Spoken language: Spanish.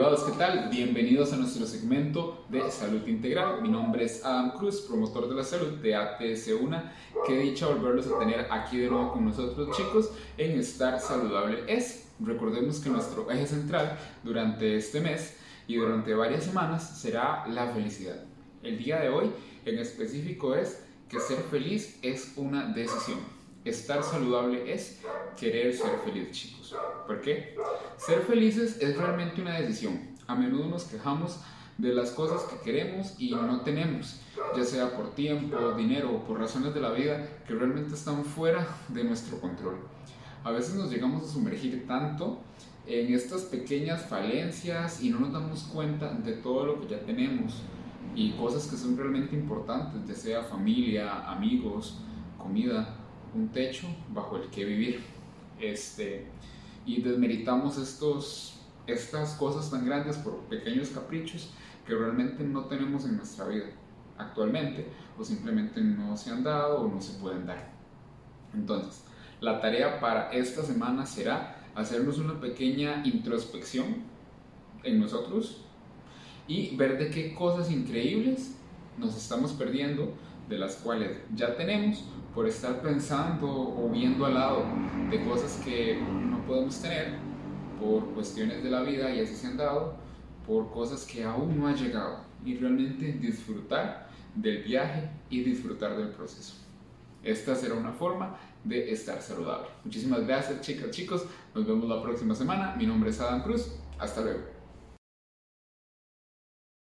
¿qué tal? Bienvenidos a nuestro segmento de Salud Integral. Mi nombre es Adam Cruz, promotor de la salud de ATS1. Qué dicha volverlos a tener aquí de nuevo con nosotros, chicos, en Estar Saludable es. Recordemos que nuestro eje central durante este mes y durante varias semanas será la felicidad. El día de hoy en específico es que ser feliz es una decisión. Estar saludable es querer ser feliz, chicos. ¿Por qué? Ser felices es realmente una decisión. A menudo nos quejamos de las cosas que queremos y no tenemos, ya sea por tiempo, dinero o por razones de la vida que realmente están fuera de nuestro control. A veces nos llegamos a sumergir tanto en estas pequeñas falencias y no nos damos cuenta de todo lo que ya tenemos y cosas que son realmente importantes, ya sea familia, amigos, comida, un techo bajo el que vivir. Este, y desmeritamos estos, estas cosas tan grandes por pequeños caprichos que realmente no tenemos en nuestra vida actualmente o simplemente no se han dado o no se pueden dar. Entonces, la tarea para esta semana será hacernos una pequeña introspección en nosotros y ver de qué cosas increíbles nos estamos perdiendo de las cuales ya tenemos por estar pensando o viendo al lado de cosas que no podemos tener por cuestiones de la vida y así se han dado, por cosas que aún no han llegado y realmente disfrutar del viaje y disfrutar del proceso. Esta será una forma de estar saludable. Muchísimas gracias chicas, chicos. Nos vemos la próxima semana. Mi nombre es Adam Cruz. Hasta luego.